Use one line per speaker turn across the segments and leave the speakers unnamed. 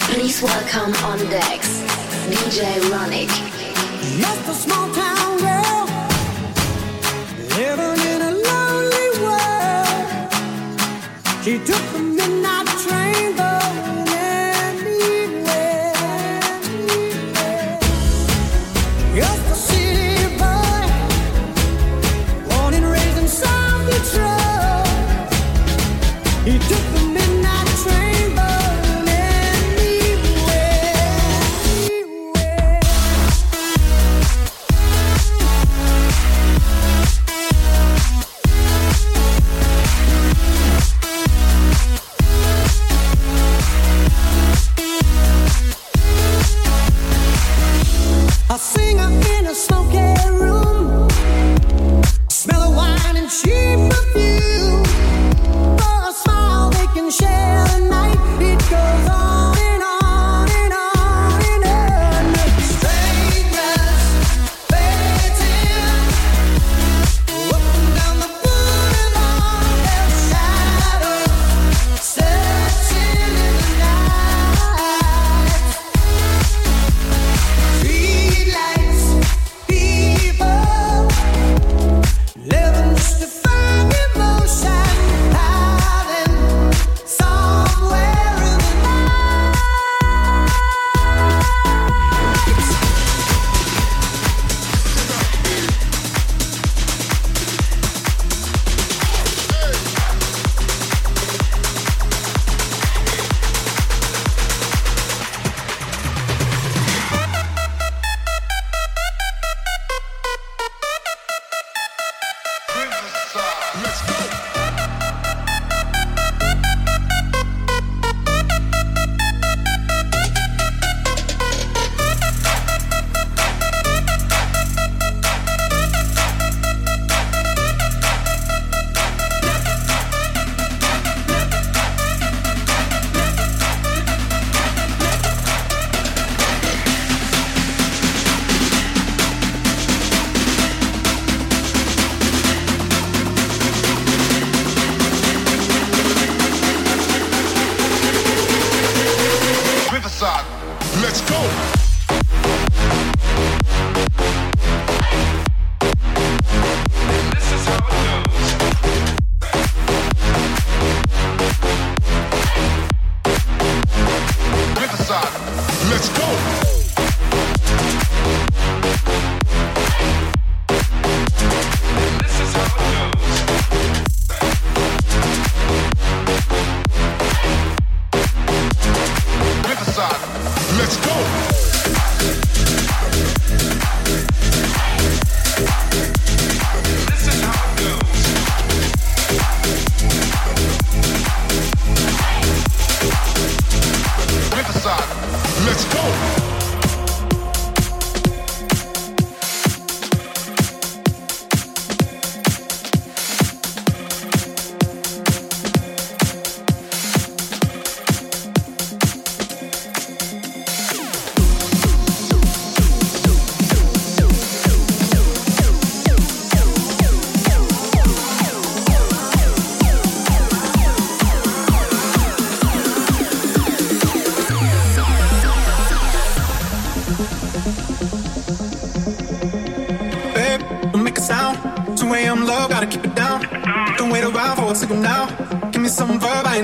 Please welcome on decks, DJ Ronick. Just a small town.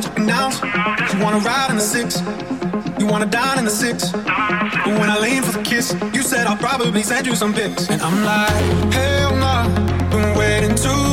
and downs. You wanna ride in the six, you wanna dine in the six. But when I lean for the kiss, you said I'll probably send you some pics, and I'm like, hell nah, been waiting too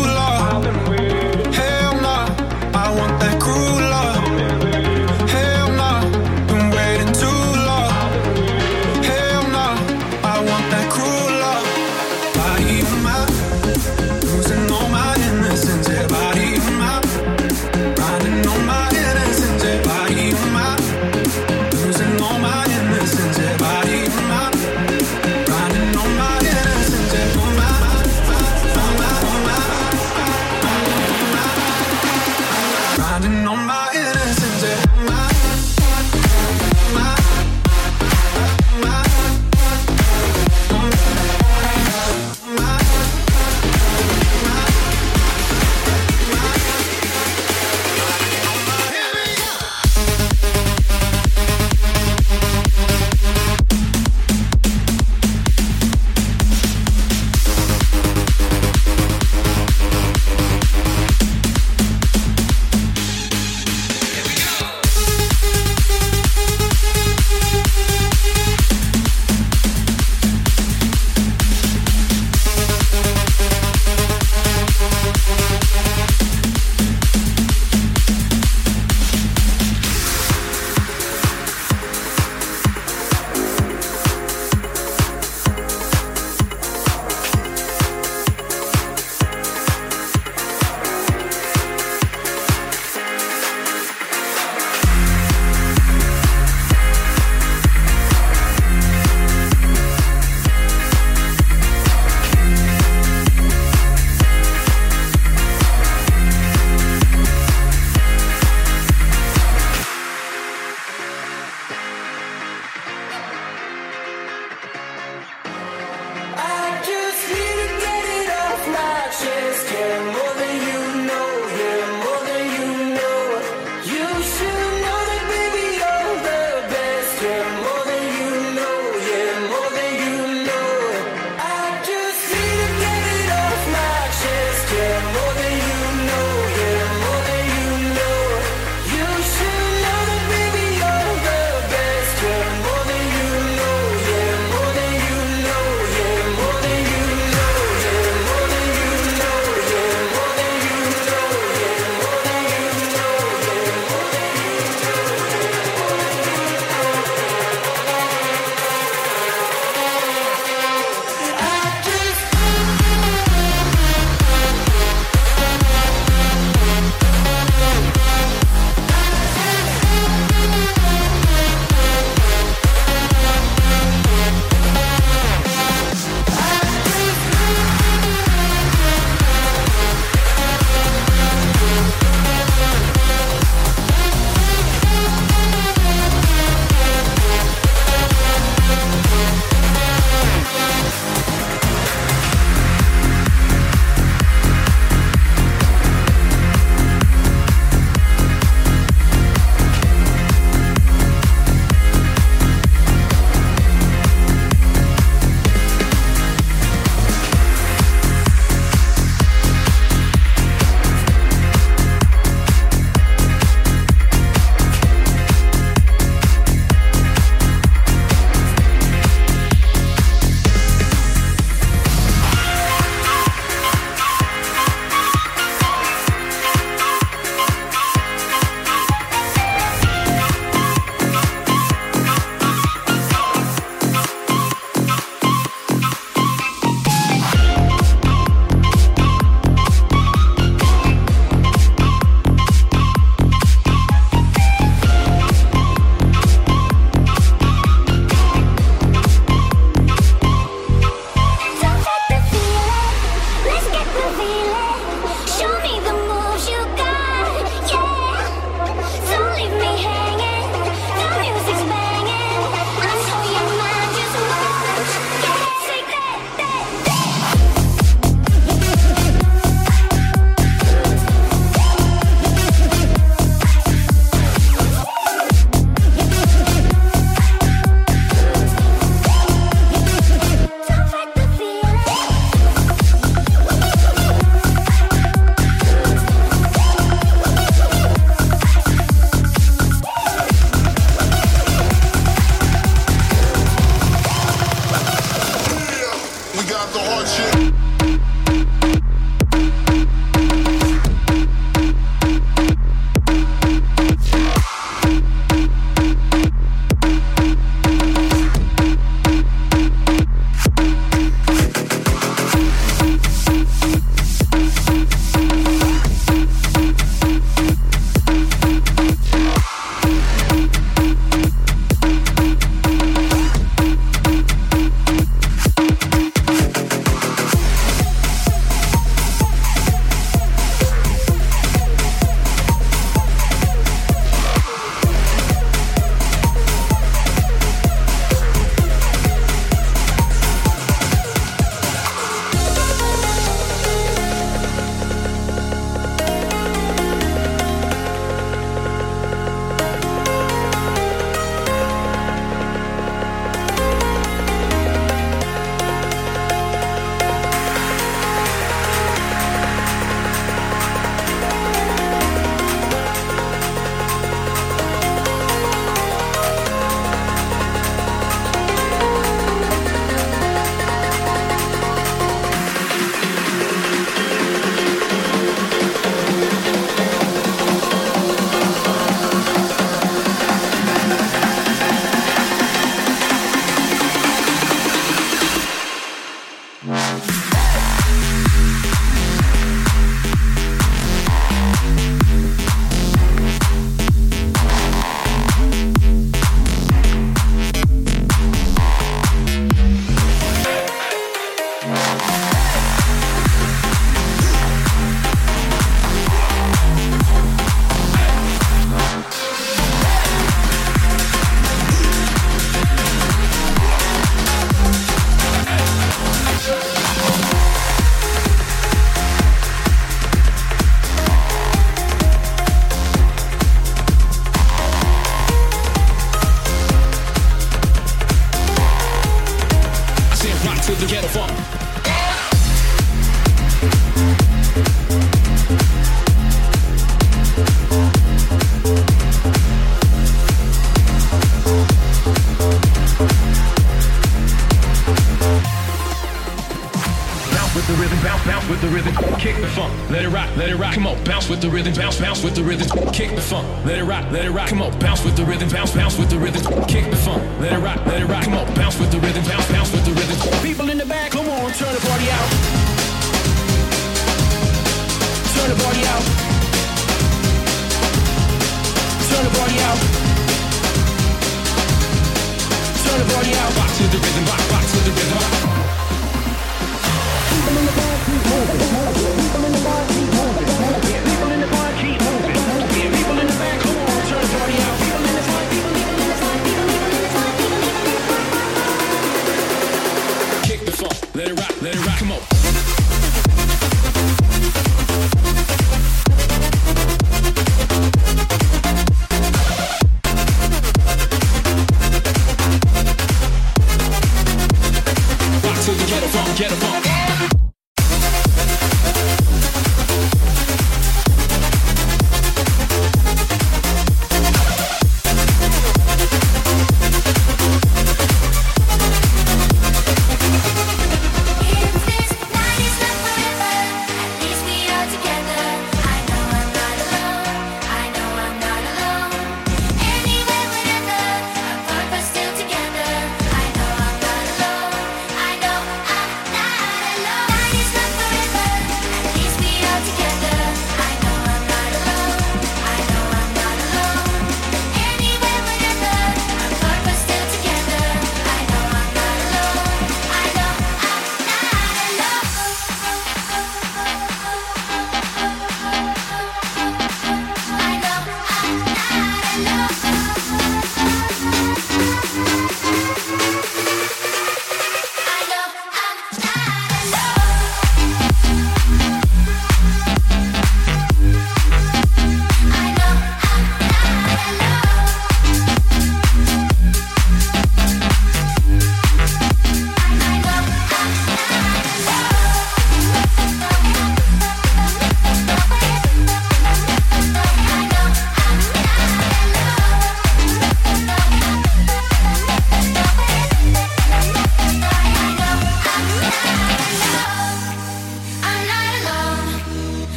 let it rock,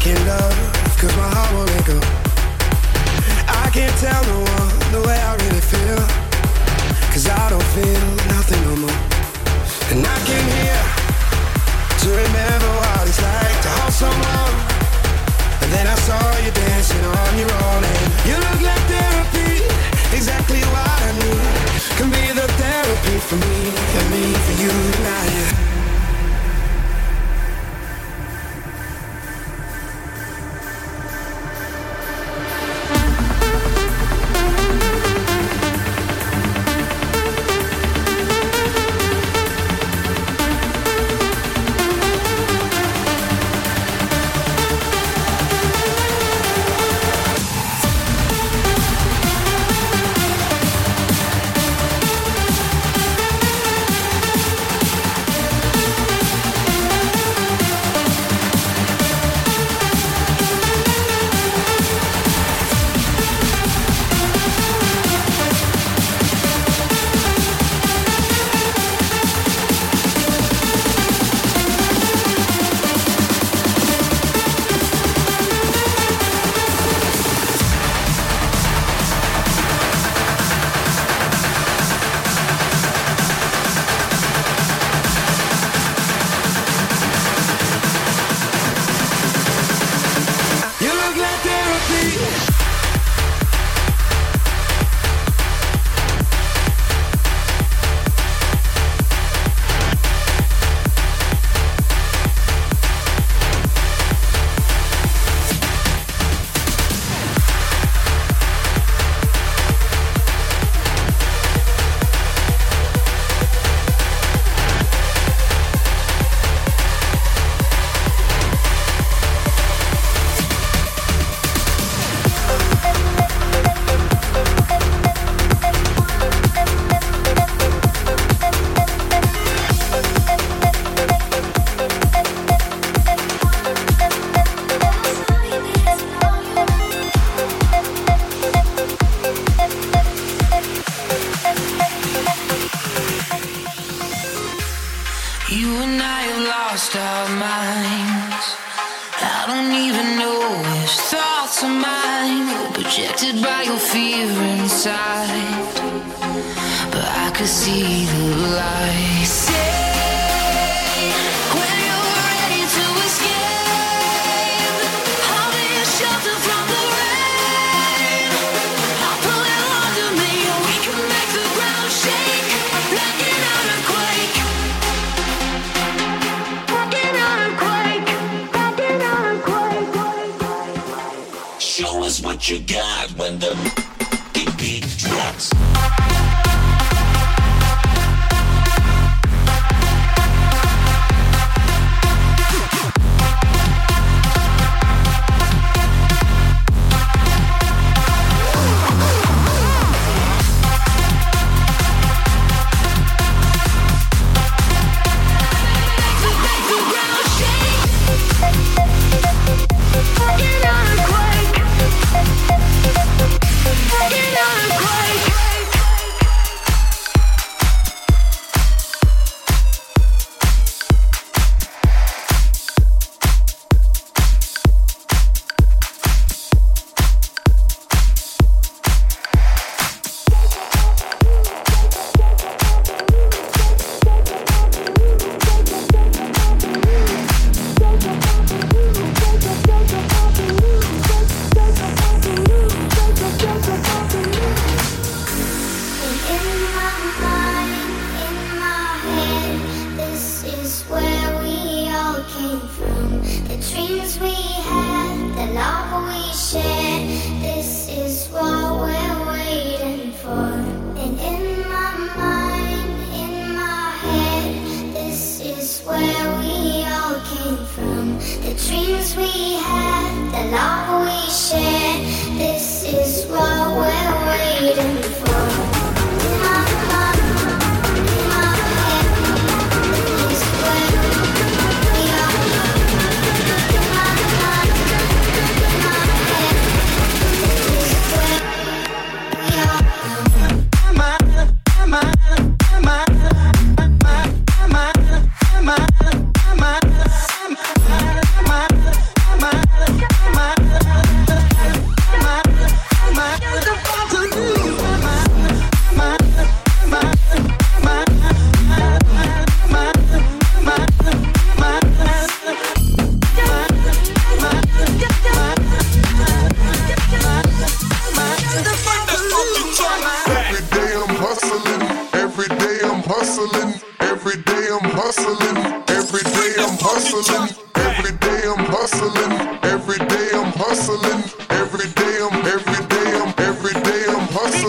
can't love, cause my heart won't let go.
I can't tell no one the way I really feel, cause I don't feel nothing no more. And I came here to remember what it's like to hold someone. And
then I saw you
dancing on your own, and you look like therapy, exactly what I need. Can be the therapy for me, for me for you
tonight.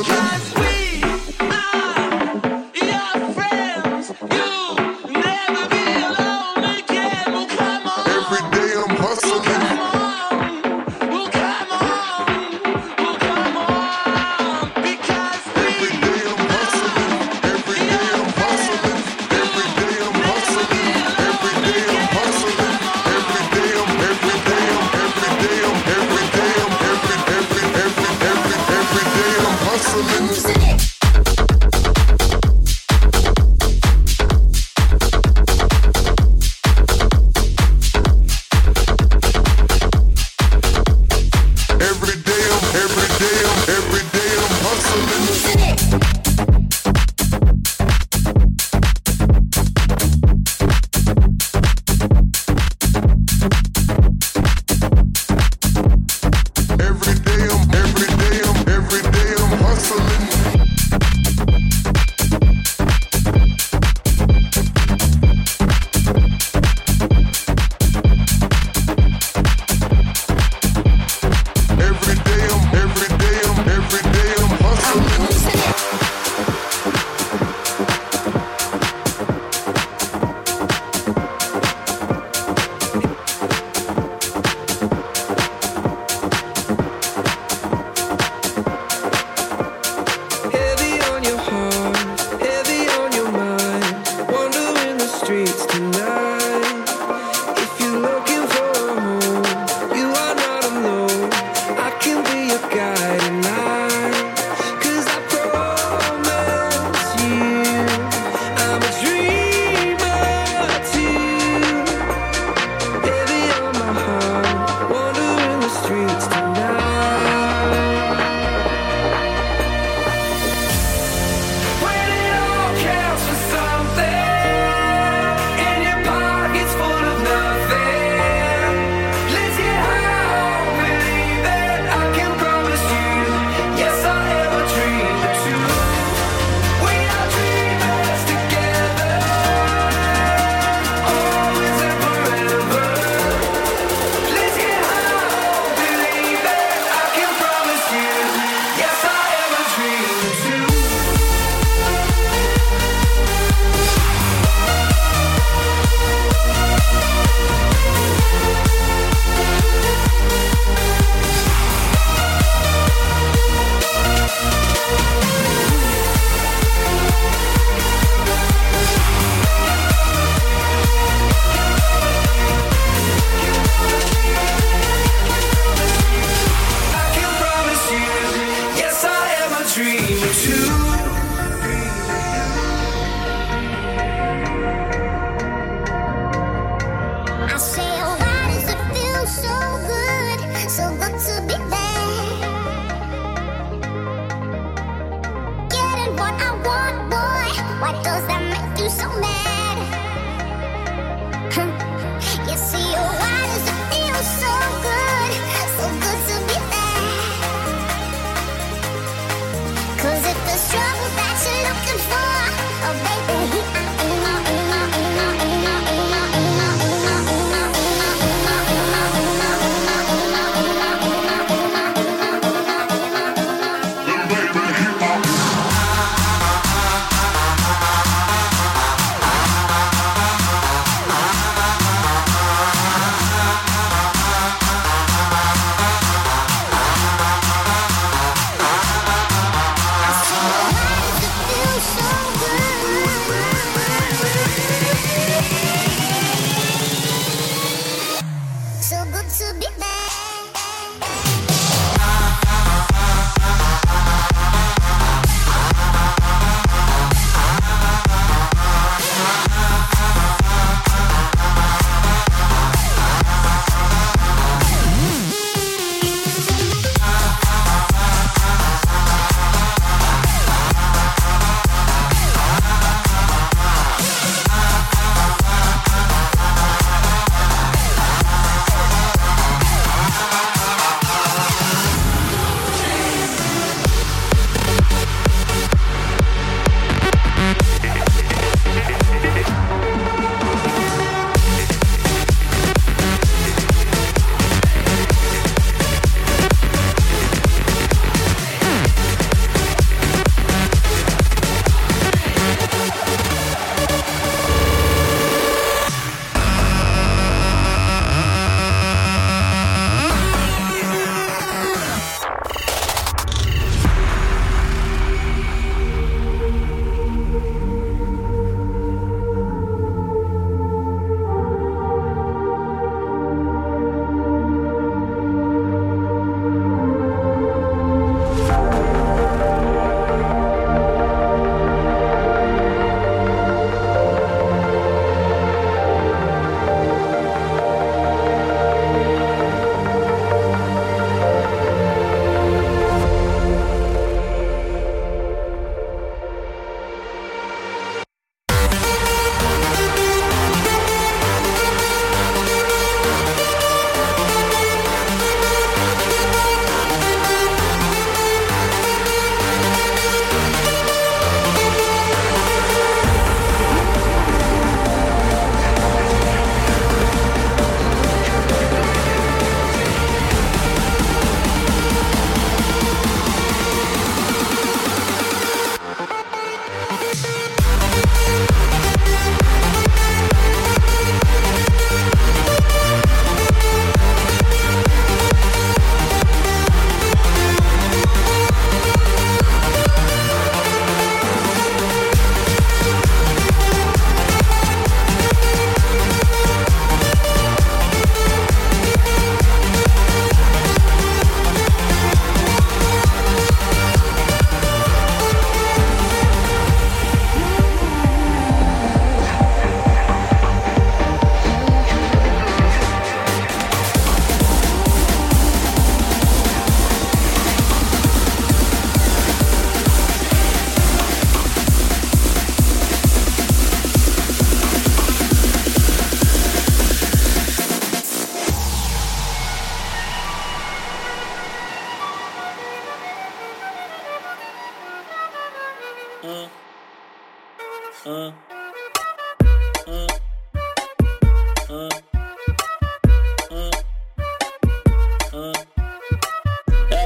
I'm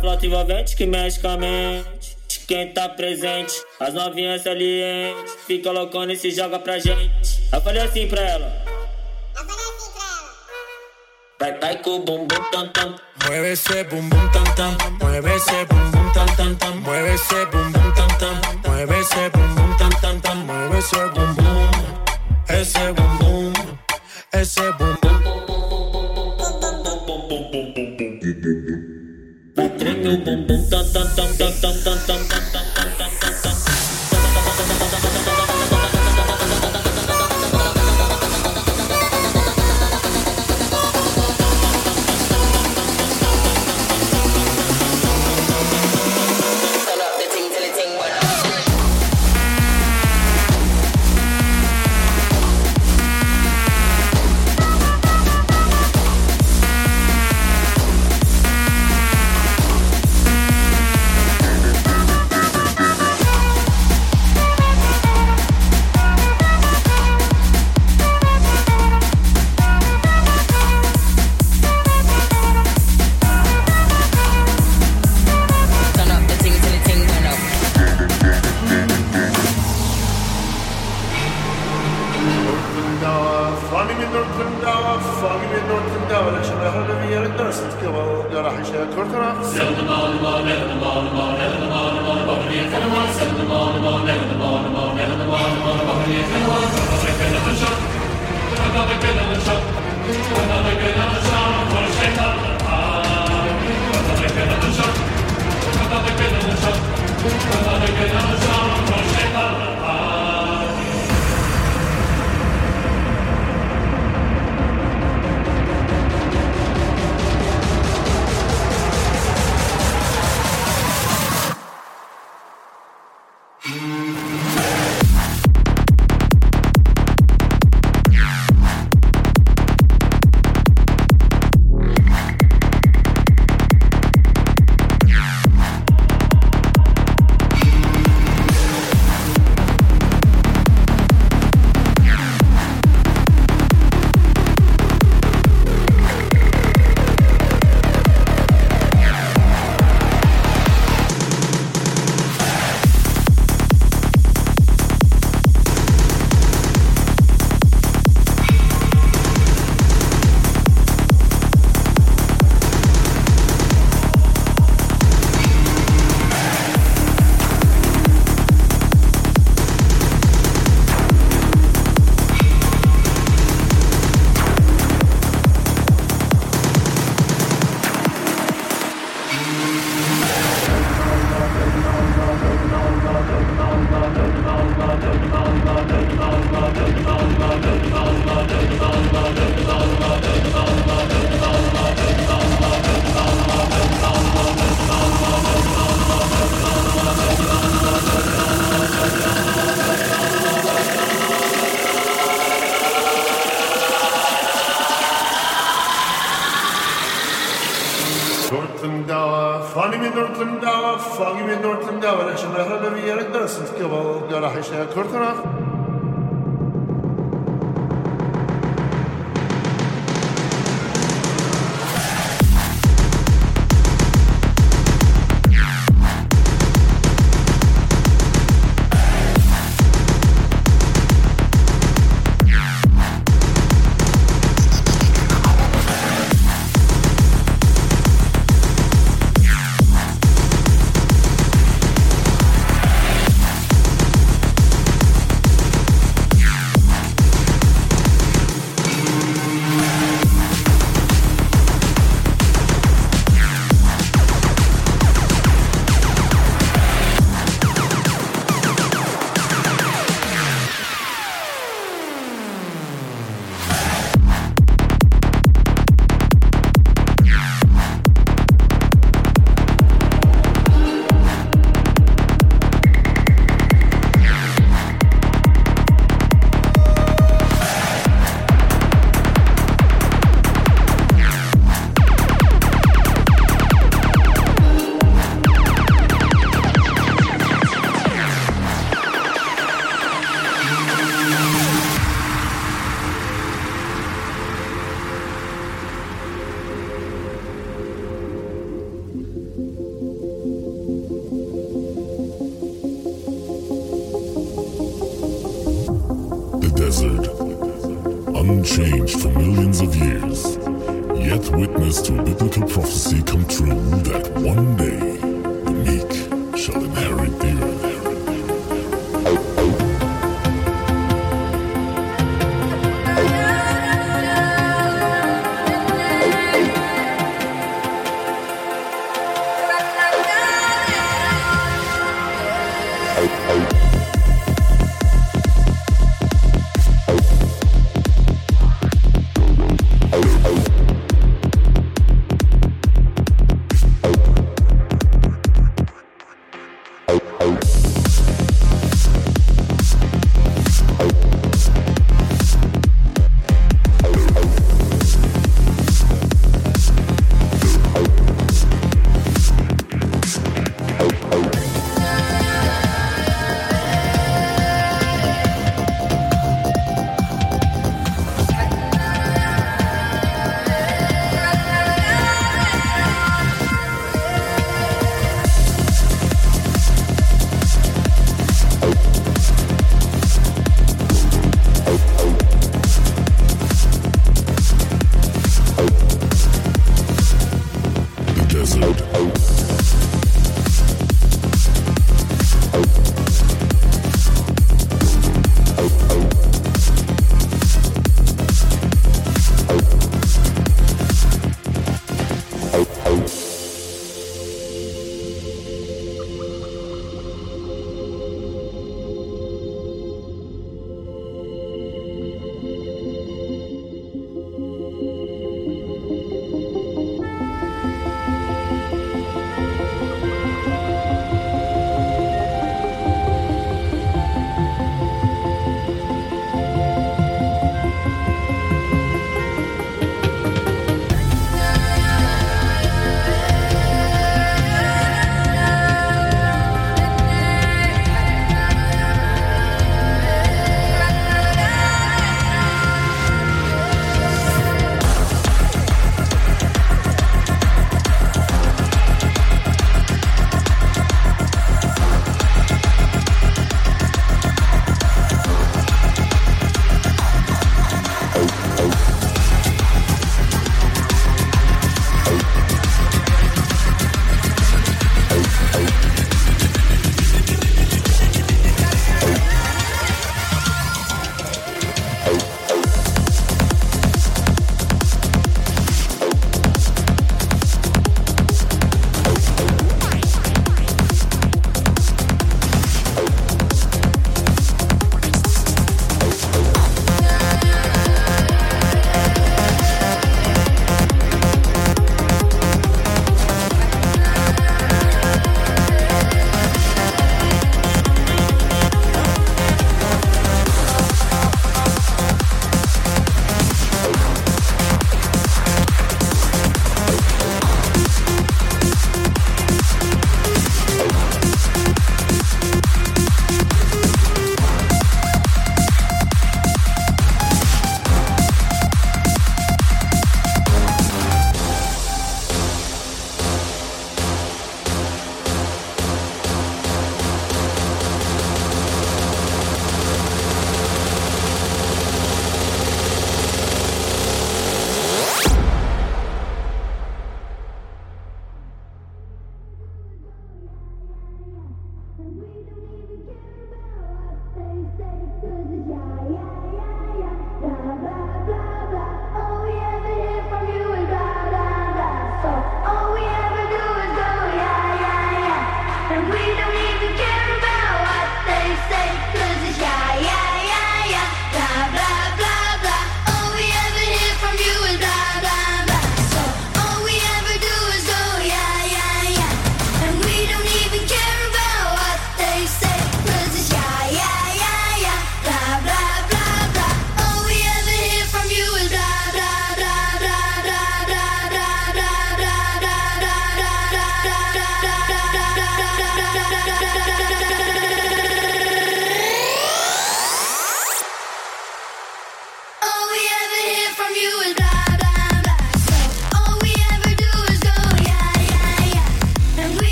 flauta envolvente que mexe com a mente. Quem tá presente, as novinhas salientes. Fica loucona e se joga pra gente. Eu falei assim pra ela. Vai, vai com o bumbum tam tam.
Mueve ese bum bum tam tam, mueve ese bum bum tam tam tam, mueve ese bum bum tam tam, mueve ese bum bum tam tam tam, mueve ese bum bum, ese bum bum, ese bum bum.
Vai tremer o bumbum tam tam tam tam